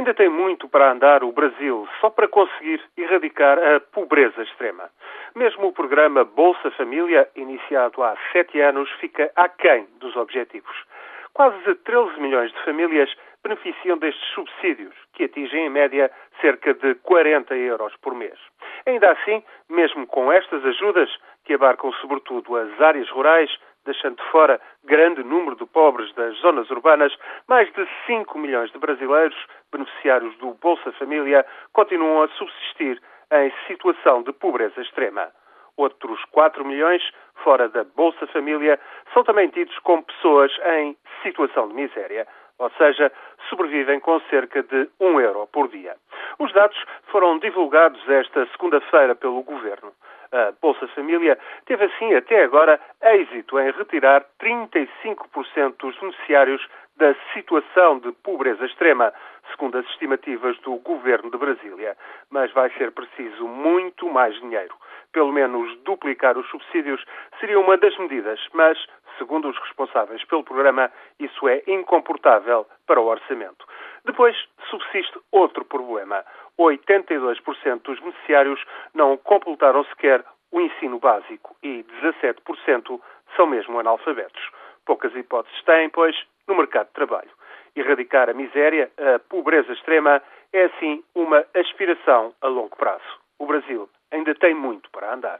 Ainda tem muito para andar o Brasil só para conseguir erradicar a pobreza extrema. Mesmo o programa Bolsa Família, iniciado há sete anos, fica aquém dos objetivos. Quase 13 milhões de famílias beneficiam destes subsídios, que atingem em média cerca de 40 euros por mês. Ainda assim, mesmo com estas ajudas, que abarcam sobretudo as áreas rurais, deixando fora grande número de pobres das zonas urbanas, mais de 5 milhões de brasileiros, beneficiários do Bolsa Família, continuam a subsistir em situação de pobreza extrema. Outros 4 milhões, fora da Bolsa Família, são também tidos como pessoas em situação de miséria, ou seja, sobrevivem com cerca de 1 euro por dia. Os dados foram divulgados esta segunda-feira pelo Governo. A Bolsa Família teve assim até agora êxito em retirar 35% dos beneficiários da situação de pobreza extrema, segundo as estimativas do governo de Brasília. Mas vai ser preciso muito mais dinheiro. Pelo menos duplicar os subsídios seria uma das medidas, mas, segundo os responsáveis pelo programa, isso é incomportável para o orçamento. Depois subsiste outro problema. 82% dos beneficiários não completaram sequer o ensino básico e 17% são mesmo analfabetos. Poucas hipóteses têm, pois, no mercado de trabalho. Erradicar a miséria, a pobreza extrema, é assim uma aspiração a longo prazo. O Brasil ainda tem muito para andar.